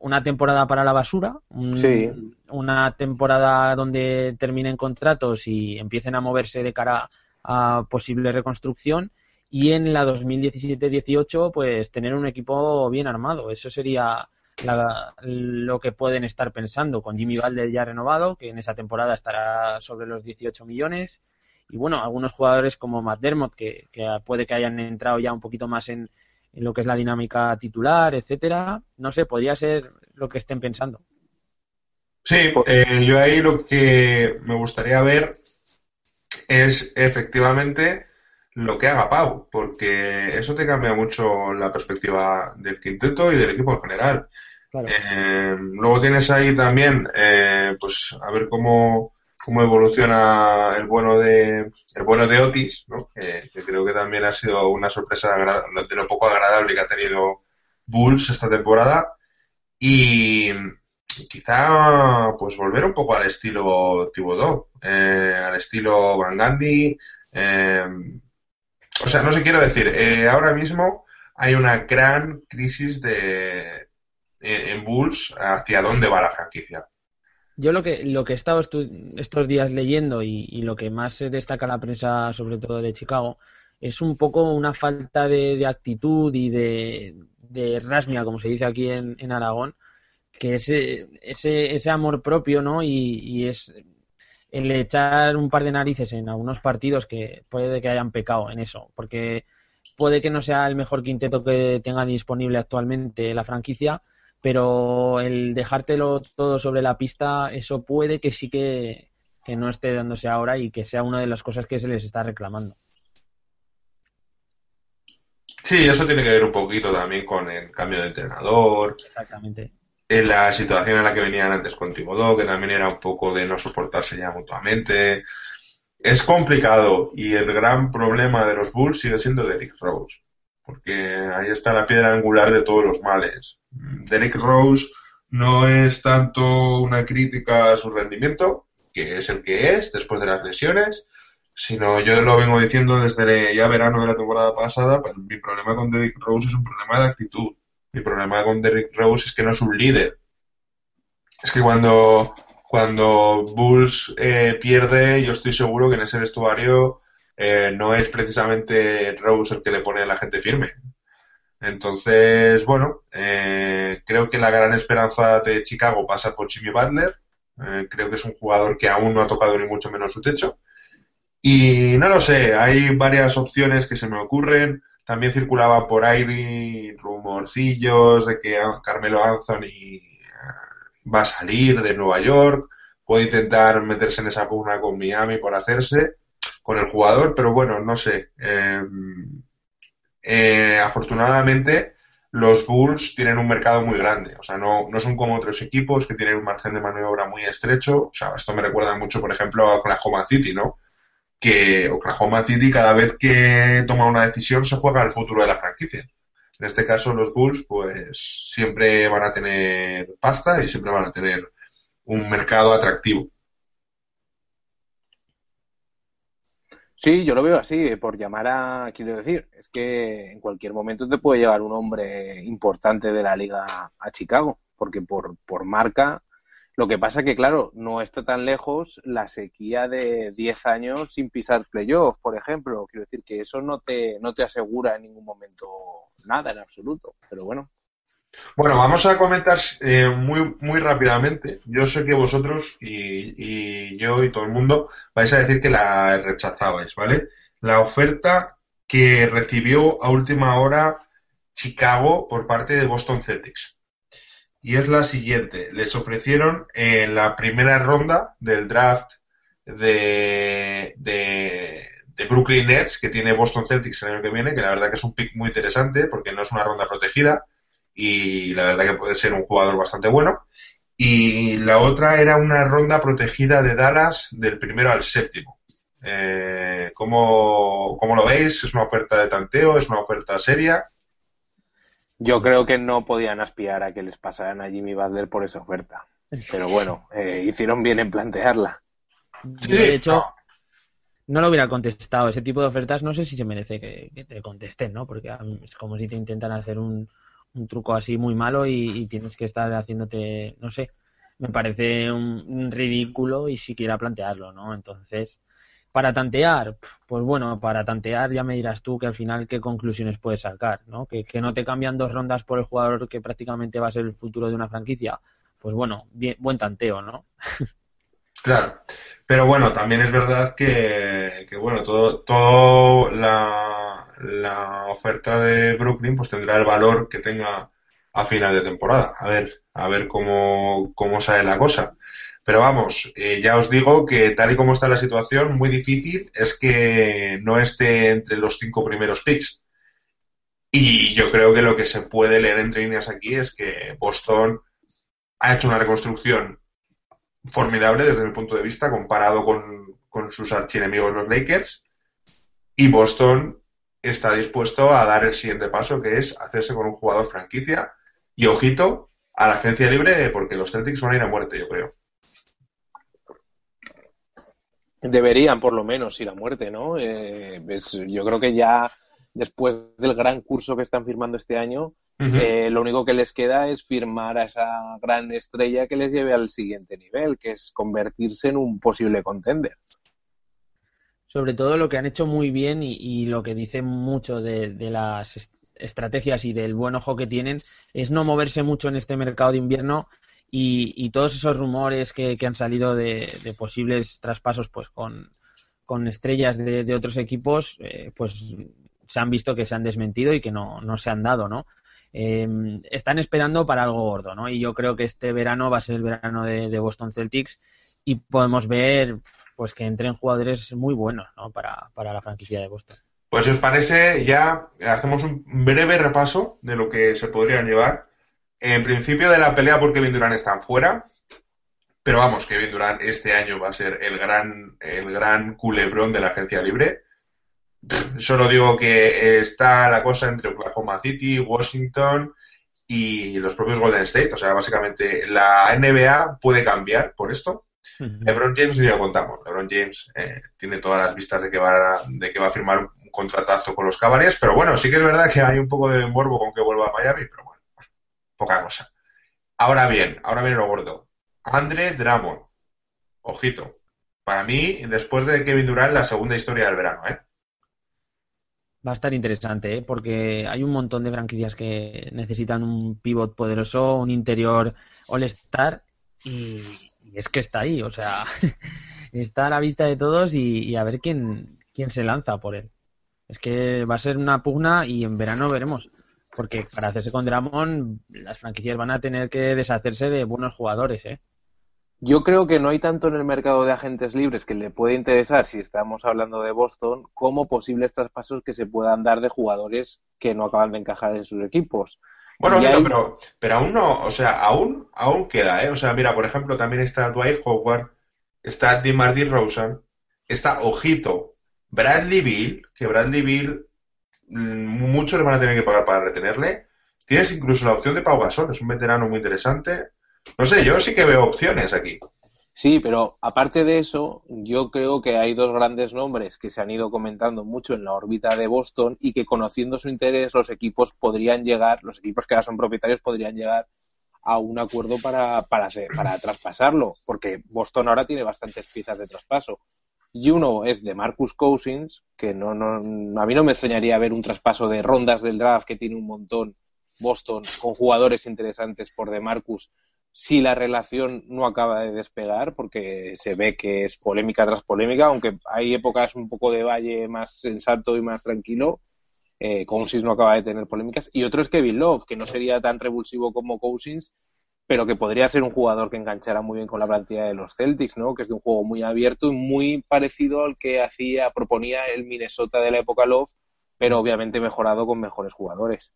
una temporada para la basura, un- Sí. una temporada donde terminen contratos y empiecen a moverse de cara a posible reconstrucción y en la 2017-18 pues tener un equipo bien armado. Eso sería la- lo que pueden estar pensando con Jimmy Valder ya renovado, que en esa temporada estará sobre los 18 millones. Y bueno, algunos jugadores como Matt Dermott, que, puede que hayan entrado ya un poquito más en, en lo que es la dinámica titular, etcétera. No sé, podría ser lo que estén pensando. Sí, eh, yo ahí lo que me gustaría ver es efectivamente lo que haga Pau, porque eso te cambia mucho la perspectiva del quinteto y del equipo en general. Eh, luego tienes ahí también, eh, pues a ver cómo, cómo evoluciona el bueno de el bueno de Otis, ¿no? Que, creo que también ha sido una sorpresa de lo poco agradable que ha tenido Bulls esta temporada y quizá pues volver un poco al estilo Thibodeau, eh, al estilo Van eh, o sea, no sé, quiero decir, ahora mismo hay una gran crisis de en, en Bulls hacia dónde va la franquicia. Yo lo que, lo que he estado estos días leyendo y, y lo que más se destaca la prensa, sobre todo de Chicago, es un poco una falta de, de actitud y de, de rasmia, como se dice aquí en, en Aragón, que ese, ese, ese amor propio, ¿no? Y, y es el echar un par de narices en algunos partidos que puede que hayan pecado en eso, porque puede que no sea el mejor quinteto que tenga disponible actualmente la franquicia, pero el dejártelo todo sobre la pista, eso puede que sí que, que no esté dándose ahora y que sea una de las cosas que se les está reclamando. Sí, eso tiene que ver un poquito también con el cambio de entrenador, Exactamente. en la situación en la que venían antes con Thibodeau, que también era un poco de no soportarse ya mutuamente. Es complicado y el gran problema de los Bulls sigue siendo Derrick Rose, porque ahí está la piedra angular de todos los males. Derrick Rose no es tanto una crítica a su rendimiento, que es el que es después de las lesiones, sino yo lo vengo diciendo desde ya verano de la temporada pasada, pues mi problema con Derrick Rose es un problema de actitud. Mi problema con Derrick Rose es que no es un líder. Es que cuando, cuando Bulls eh, pierde, yo estoy seguro que en ese vestuario eh, no es precisamente Rose el que le pone a la gente firme. Entonces, bueno, eh, creo que la gran esperanza de Chicago pasa por Jimmy Butler. Eh, creo que es un jugador que aún no ha tocado ni mucho menos su techo. Y no lo sé, hay varias opciones que se me ocurren. También circulaba por ahí rumorcillos de que Carmelo Anthony eh, va a salir de Nueva York. Puede intentar meterse en esa pugna con Miami por hacerse con el jugador, pero bueno, no sé. Eh, eh, afortunadamente los Bulls tienen un mercado muy grande. O sea, no, no son como otros equipos que tienen un margen de maniobra muy estrecho. O sea, esto me recuerda mucho, por ejemplo, a Oklahoma City, ¿no? Que Oklahoma City cada vez que toma una decisión se juega el futuro de la franquicia. En este caso, los Bulls, pues siempre van a tener pasta y siempre van a tener un mercado atractivo. Sí, yo lo veo así, eh, por llamar a, quiero decir, es que en cualquier momento te puede llegar un hombre importante de la liga a Chicago, porque por, por marca, lo que pasa que, claro, no está tan lejos la sequía de 10 años sin pisar playoff, por ejemplo. Quiero decir que eso no te, no te asegura en ningún momento nada en absoluto, pero bueno. Bueno, vamos a comentar eh, muy, muy rápidamente. Yo sé que vosotros y, yo y todo el mundo vais a decir que la rechazabais, ¿vale? La oferta que recibió a última hora Chicago por parte de Boston Celtics. Y es la siguiente. Les ofrecieron en la primera ronda del draft de, de, de Brooklyn Nets que tiene Boston Celtics el año que viene, que la verdad que es un pick muy interesante porque no es una ronda protegida y la verdad que puede ser un jugador bastante bueno. Y la otra era una ronda protegida de Dallas del primero al séptimo. Eh, ¿cómo, cómo lo veis? ¿Es una oferta de tanteo? ¿Es una oferta seria? Yo creo que no podían aspirar a que les pasaran a Jimmy Butler por esa oferta. Pero bueno, eh, hicieron bien en plantearla. Yo, de hecho, no lo hubiera contestado. Ese tipo de ofertas no sé si se merece que, que te contesten, ¿no? Porque es como si te intentan hacer un, un truco así muy malo y, tienes que estar haciéndote, no sé, me parece un, ridículo y siquiera plantearlo, ¿no? Entonces, para tantear, pues bueno, para tantear ya me dirás tú que al final qué conclusiones puedes sacar, ¿no? Que, que no te cambian dos rondas por el jugador que prácticamente va a ser el futuro de una franquicia. Pues bueno, bien, buen tanteo, ¿no? Claro. Pero bueno, también es verdad que, que bueno, todo, todo la, la oferta de Brooklyn pues tendrá el valor que tenga a final de temporada. A ver, a ver cómo, cómo sale la cosa. Pero vamos, eh, ya os digo que tal y como está la situación, muy difícil es que no esté entre los cinco primeros picks. Y yo creo que lo que se puede leer entre líneas aquí es que Boston ha hecho una reconstrucción formidable desde mi punto de vista comparado con, con sus archienemigos los Lakers. Y Boston está dispuesto a dar el siguiente paso, que es hacerse con un jugador franquicia. Y ojito a la agencia libre, porque los Celtics van a ir a muerte, yo creo. Deberían por lo menos ir a muerte, ¿no? Eh, yo creo que ya después del gran curso que están firmando este año, eh, lo único que les queda es firmar a esa gran estrella que les lleve al siguiente nivel, que es convertirse en un posible contender. Sobre todo lo que han hecho muy bien y, y lo que dice mucho de, las est- estrategias y del buen ojo que tienen es no moverse mucho en este mercado de invierno y, y todos esos rumores que, han salido de, posibles traspasos pues con, estrellas de, otros equipos eh, pues se han visto que se han desmentido y que no, no se han dado, ¿no? Eh, están esperando para algo gordo, ¿no? Y yo creo que este verano va a ser el verano de Boston Celtics y podemos ver pues que entren jugadores muy buenos ¿no? para, para la franquicia de Boston. Pues si os parece, ya hacemos un breve repaso de lo que se podrían llevar. En principio de la pelea por Kevin Durant están fuera, pero vamos, Kevin Durant este año va a ser el gran, el gran culebrón de la agencia libre. Solo digo que está la cosa entre Oklahoma City, Washington y los propios Golden State. O sea, básicamente la NBA puede cambiar por esto. LeBron James ni lo contamos. LeBron James eh, tiene todas las vistas de que va a, de que va a firmar un contratazo con los Cavaliers, pero bueno, sí que es verdad que hay un poco de morbo con que vuelva a Miami, pero bueno, poca cosa. Ahora bien, ahora viene lo gordo. Andre Drummond. Ojito. Para mí, después de Kevin Durant, la segunda historia del verano, ¿eh? Va a estar interesante, ¿eh? porque hay un montón de franquicias que necesitan un pivot poderoso, un interior all-star, y, es que está ahí, o sea, está a la vista de todos y, y a ver quién, quién se lanza por él. Es que va a ser una pugna y en verano veremos, porque para hacerse con Dramon, las franquicias van a tener que deshacerse de buenos jugadores, ¿eh? Yo creo que no hay tanto en el mercado de agentes libres que le puede interesar, si estamos hablando de Boston, como posibles traspasos que se puedan dar de jugadores que no acaban de encajar en sus equipos. Bueno, hay- pero, pero aún no, o sea, aún, aún queda, ¿eh? O sea, mira, por ejemplo, también está Dwight Howard, está DeMar DeRozan, está, ojito, Bradley Bill, que Bradley Bill, mm, muchos le van a tener que pagar para retenerle. Tienes incluso la opción de Pau Gasol, es un veterano muy interesante. No sé, yo sí que veo opciones aquí. Sí, pero aparte de eso, yo creo que hay dos grandes nombres que se han ido comentando mucho en la órbita de Boston y que conociendo su interés los equipos podrían llegar, los equipos que ahora son propietarios podrían llegar a un acuerdo para, para, hacer- para traspasarlo, porque Boston ahora tiene bastantes piezas de traspaso. Y uno es de Marcus Cousins, que no, no, a mí no me extrañaría ver un traspaso de rondas del draft que tiene un montón Boston con jugadores interesantes por de Marcus si la relación no acaba de despegar, porque se ve que es polémica tras polémica, aunque hay épocas un poco de valle más sensato y más tranquilo, eh, Cousins no acaba de tener polémicas. Y otro es Kevin Love, que no sería tan revulsivo como Cousins, pero que podría ser un jugador que enganchara muy bien con la plantilla de los Celtics, ¿no? Que es de un juego muy abierto y muy parecido al que hacía, proponía el Minnesota de la época Love, pero obviamente mejorado con mejores jugadores.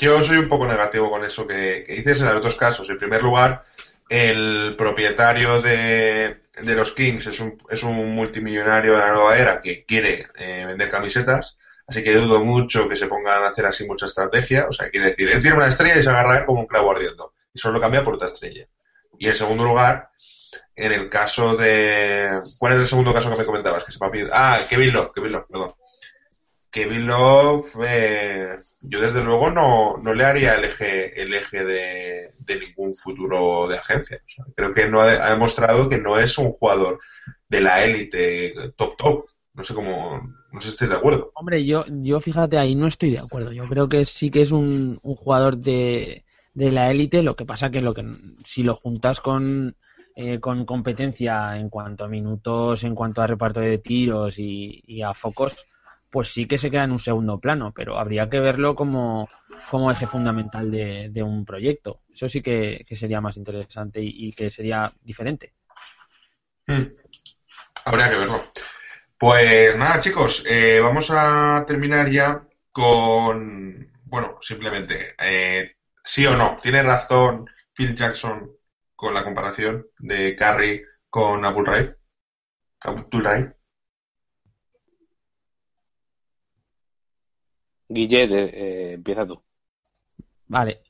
Yo soy un poco negativo con eso que, dices en los dos casos. En primer lugar, el propietario de, de los Kings es un, es un multimillonario de la nueva era que quiere eh, vender camisetas, así que dudo mucho que se pongan a hacer así mucha estrategia. O sea, quiere decir, él tiene una estrella y se agarra a como un clavo ardiendo, y solo lo cambia por otra estrella. Y en segundo lugar, en el caso de... ¿Cuál es el segundo caso que me comentabas? Que se me ha pedido- Ah, Kevin Love, Kevin Love, perdón. Kevin Love, eh, yo desde luego no, no le haría el eje, el eje de, de ningún futuro de agencia. O sea, creo que no ha, demostrado que no es un jugador de la élite top top. No sé cómo, no sé si estáis de acuerdo. Hombre, yo, yo fíjate, ahí no estoy de acuerdo. Yo creo que sí que es un, un jugador de, de la élite, lo que pasa que lo que si lo juntas con, eh, con competencia en cuanto a minutos, en cuanto a reparto de tiros y a focos, pues sí que se queda en un segundo plano, pero habría que verlo como, como eje fundamental de, un proyecto. Eso sí que, sería más interesante y, que sería diferente. Hmm. Habría que verlo. Pues nada, chicos, eh, vamos a terminar ya con, bueno, simplemente, eh, sí o no, ¿tiene razón Phil Jackson con la comparación de Curry con Abdul Raif? Abdul Raif. Guillet, eh, empieza tú. Vale.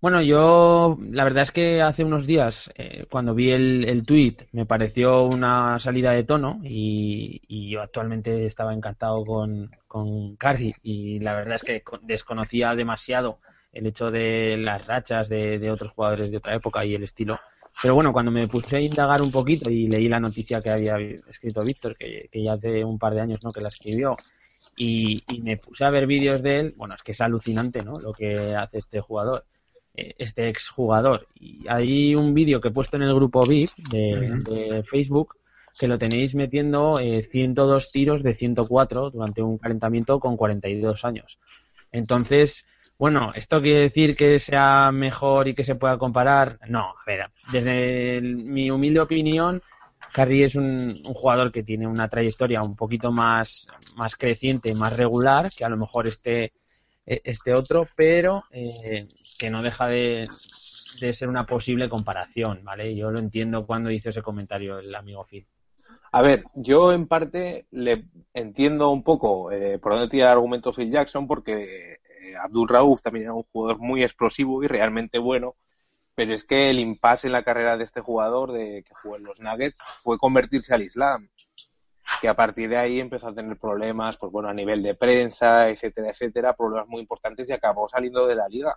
Bueno, yo la verdad es que hace unos días, eh, cuando vi el, el tweet, me pareció una salida de tono y, y yo actualmente estaba encantado con, con y la verdad es que co- desconocía demasiado el hecho de las rachas de, de otros jugadores de otra época y el estilo. Pero bueno, cuando me puse a indagar un poquito y leí la noticia que había escrito Víctor, que, que ya hace un par de años ¿no? que la escribió, y, y me puse a ver vídeos de él, bueno, es que es alucinante, ¿no? Lo que hace este jugador, eh, este exjugador. Y hay un vídeo que he puesto en el grupo VIP de, Facebook que lo tenéis metiendo eh, 102 tiros de 104 durante un calentamiento con 42 años. Entonces, bueno, ¿esto quiere decir que sea mejor y que se pueda comparar? No, a ver, desde el- mi humilde opinión, Curry es un, jugador que tiene una trayectoria un poquito más, más creciente, más regular que a lo mejor este, eh, este otro, pero eh, que no deja de, de ser una posible comparación, ¿vale? Yo lo entiendo cuando hizo ese comentario el amigo Phil. A ver, yo en parte le entiendo un poco eh, por dónde tira el argumento Phil Jackson, porque eh, Abdul Rauf también era un jugador muy explosivo y realmente bueno, pero es que el impasse en la carrera de este jugador de que jugó en los Nuggets fue convertirse al Islam, que a partir de ahí empezó a tener problemas, pues bueno, a nivel de prensa, etcétera, etcétera, problemas muy importantes y acabó saliendo de la liga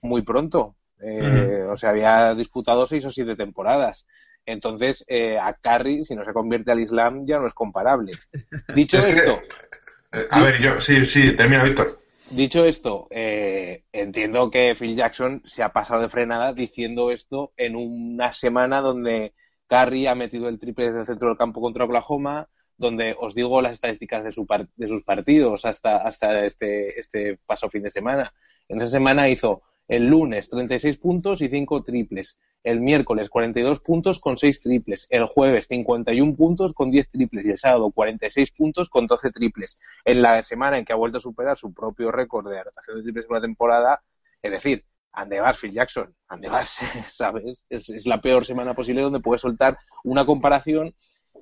muy pronto. Eh, O sea, había disputado seis o siete temporadas. Entonces, eh, a Curry, si no se convierte al Islam, ya no es comparable. Dicho Es que- esto, Eh, a ver, yo, sí, sí, termina, Víctor. Dicho esto, eh, entiendo que Phil Jackson se ha pasado de frenada diciendo esto en una semana donde Curry ha metido el triple desde el centro del campo contra Oklahoma, donde os digo las estadísticas de, su de sus partidos hasta, hasta este, este paso fin de semana. En esa semana hizo El lunes 36 puntos y 5 triples. El miércoles 42 puntos con 6 triples. El jueves 51 puntos con 10 triples. Y el sábado 46 puntos con 12 triples. En la semana en que ha vuelto a superar su propio récord de anotación de triples en una temporada, es decir, ande vas, Phil Jackson, ande ¿sabes? Es, es la peor semana posible donde puedes soltar una comparación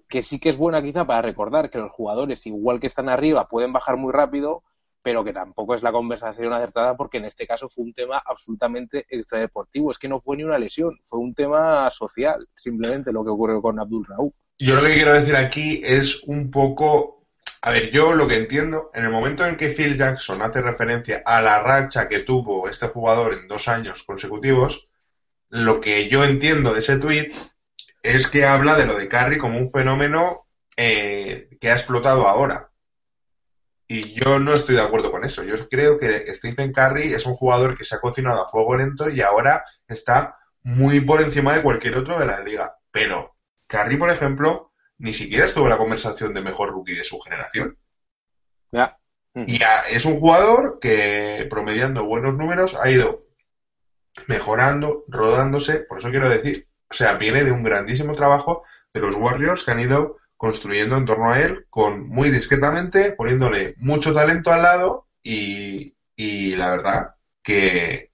que sí que es buena quizá para recordar que los jugadores, igual que están arriba, pueden bajar muy rápido, pero que tampoco es la conversación acertada porque en este caso fue un tema absolutamente extradeportivo. Es que no fue ni una lesión, fue un tema social, simplemente lo que ocurrió con Abdul Raúl. Yo lo que quiero decir aquí es un poco, a ver, yo lo que entiendo, en el momento en que Phil Jackson hace referencia a la racha que tuvo este jugador en dos años consecutivos, lo que yo entiendo de ese tweet es que habla de lo de Curry como un fenómeno eh, que ha explotado ahora. Y yo no estoy de acuerdo con eso. Yo creo que Stephen Curry es un jugador que se ha continuado a fuego lento y ahora está muy por encima de cualquier otro de la liga. Pero Curry, por ejemplo, ni siquiera estuvo en la conversación de mejor rookie de su generación. Ya. Y es un jugador que, promediando buenos números, ha ido mejorando, rodándose. Por eso quiero decir, o sea, viene de un grandísimo trabajo de los Warriors que han ido construyendo en torno a él con muy discretamente, poniéndole mucho talento al lado y, y la verdad que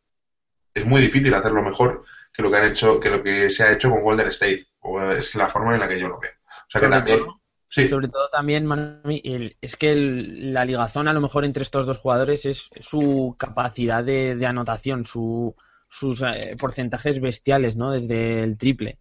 es muy difícil hacerlo mejor que lo que han hecho, que lo que se ha hecho con Golden State. O es la forma en la que yo lo veo. O sea que también. Sí. Sobre todo también, Manami, el- es que el- la ligazón a lo mejor entre estos dos jugadores es su capacidad de, de anotación, su, sus eh, porcentajes bestiales, ¿no? Desde el triple.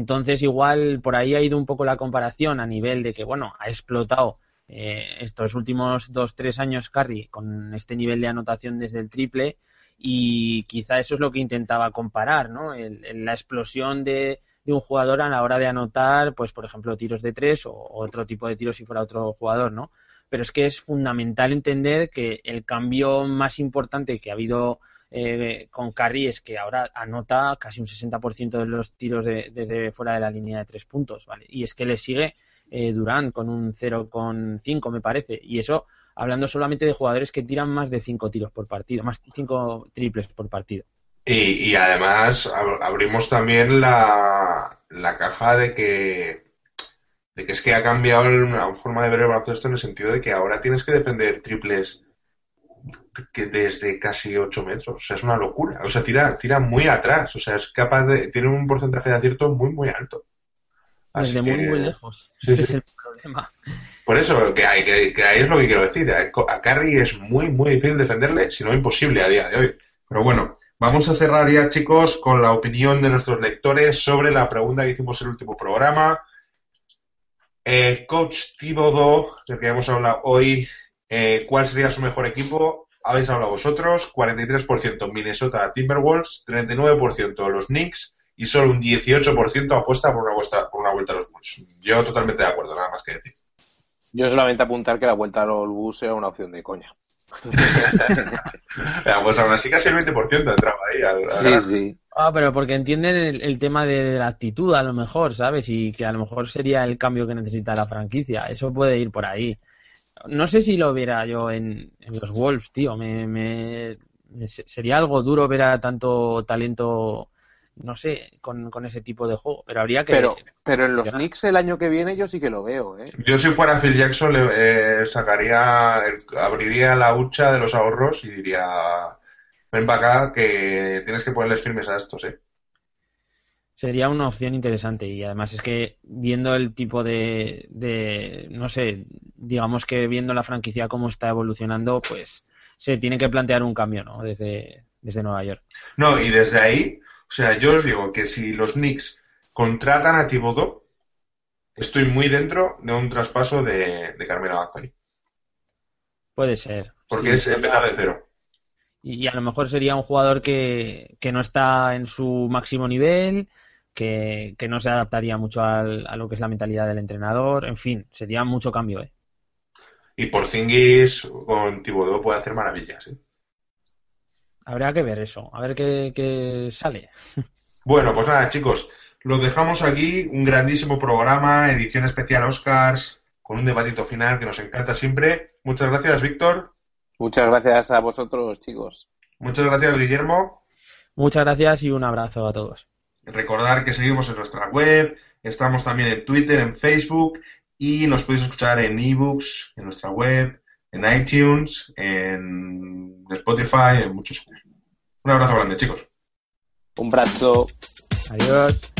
Entonces, igual por ahí ha ido un poco la comparación a nivel de que, bueno, ha explotado eh, estos últimos dos, tres años Curry con este nivel de anotación desde el triple y quizá eso es lo que intentaba comparar, ¿no? El- la explosión de, de un jugador a la hora de anotar, pues por ejemplo, tiros de tres o otro tipo de tiros si fuera otro jugador, ¿no? Pero es que es fundamental entender que el cambio más importante que ha habido eh, con Curry es que ahora anota casi un 60% de los tiros de- desde fuera de la línea de tres puntos, ¿vale? Y es que le sigue eh, Durán con un 0,5 me parece. Y eso hablando solamente de jugadores que tiran más de cinco tiros por partido, más cinco triples por partido. Y, además ab- abrimos también la, la caja de que, de que es que ha cambiado la forma de ver el baloncesto en el sentido de que ahora tienes que defender triples que desde casi 8 metros. O sea, es una locura. O sea, tira, tira muy atrás. O sea, es capaz de. Tiene un porcentaje de acierto muy, muy alto. Así Desde muy, que- muy lejos. Sí, Ese sí. es el problema. Por eso, que, hay, que, que ahí es lo que quiero decir. A, Curry es muy, muy difícil defenderle, si no imposible a día de hoy. Pero bueno, vamos a cerrar ya, chicos, con la opinión de nuestros lectores sobre la pregunta que hicimos en el último programa. Eh, Coach Thibodeau, del que hemos hablado hoy, eh, ¿cuál sería su mejor equipo? Habéis hablado vosotros, 43% Minnesota Timberwolves, 39% los Knicks y solo un 18% apuesta por una, vuelta, por una vuelta a los Bulls. Yo totalmente de acuerdo, nada más que decir. Yo solamente apuntar que la vuelta a los bus era una opción de coña. Pues aún así casi el 20% entraba ahí. al- al- Sí, sí. Ah, pero porque entienden el, el tema de la actitud a lo mejor, ¿sabes? Y que a lo mejor sería el cambio que necesita la franquicia. Eso puede ir por ahí. No sé si lo viera yo en, en los Wolves, tío. Me, me- me- sería algo duro ver a tanto talento, no sé, con, con ese tipo de juego. Pero habría que... Pero, pero en los. Knicks el año que viene yo sí que lo veo, ¿eh? Yo si fuera Phil Jackson le eh, sacaría, el- abriría la hucha de los ahorros y diría, ven para acá que tienes que ponerles firmes a estos, ¿eh? Sería una opción interesante y además es que viendo el tipo de, de, no sé, digamos que viendo la franquicia cómo está evolucionando, pues se tiene que plantear un cambio, ¿no? Desde, desde Nueva York. No, y desde ahí, o sea, yo os digo que si los Knicks contratan a Thibodeau, estoy muy dentro de un traspaso de, de Carmelo Anthony. Puede ser. Porque Sí, es empezar de cero. Y, y a lo mejor sería un jugador que, que no está en su máximo nivel, que, que no se adaptaría mucho al- a lo que es la mentalidad del entrenador, en fin, sería mucho cambio, ¿eh? Y por Zingis con Thibodeau puede hacer maravillas, ¿eh? Habría que ver eso, a ver qué, qué sale. Bueno, pues nada, chicos, los dejamos aquí, un grandísimo programa, edición especial Oscars, con un debatito final que nos encanta siempre. Muchas gracias, Víctor. Muchas gracias a vosotros, chicos. Muchas gracias, Guillermo. Muchas gracias y un abrazo a todos. Recordar que seguimos en nuestra web, estamos también en Twitter, en Facebook y nos podéis escuchar en ebooks, en nuestra web, en iTunes, en Spotify, en muchos. Un abrazo grande, chicos. Un brazo. Adiós.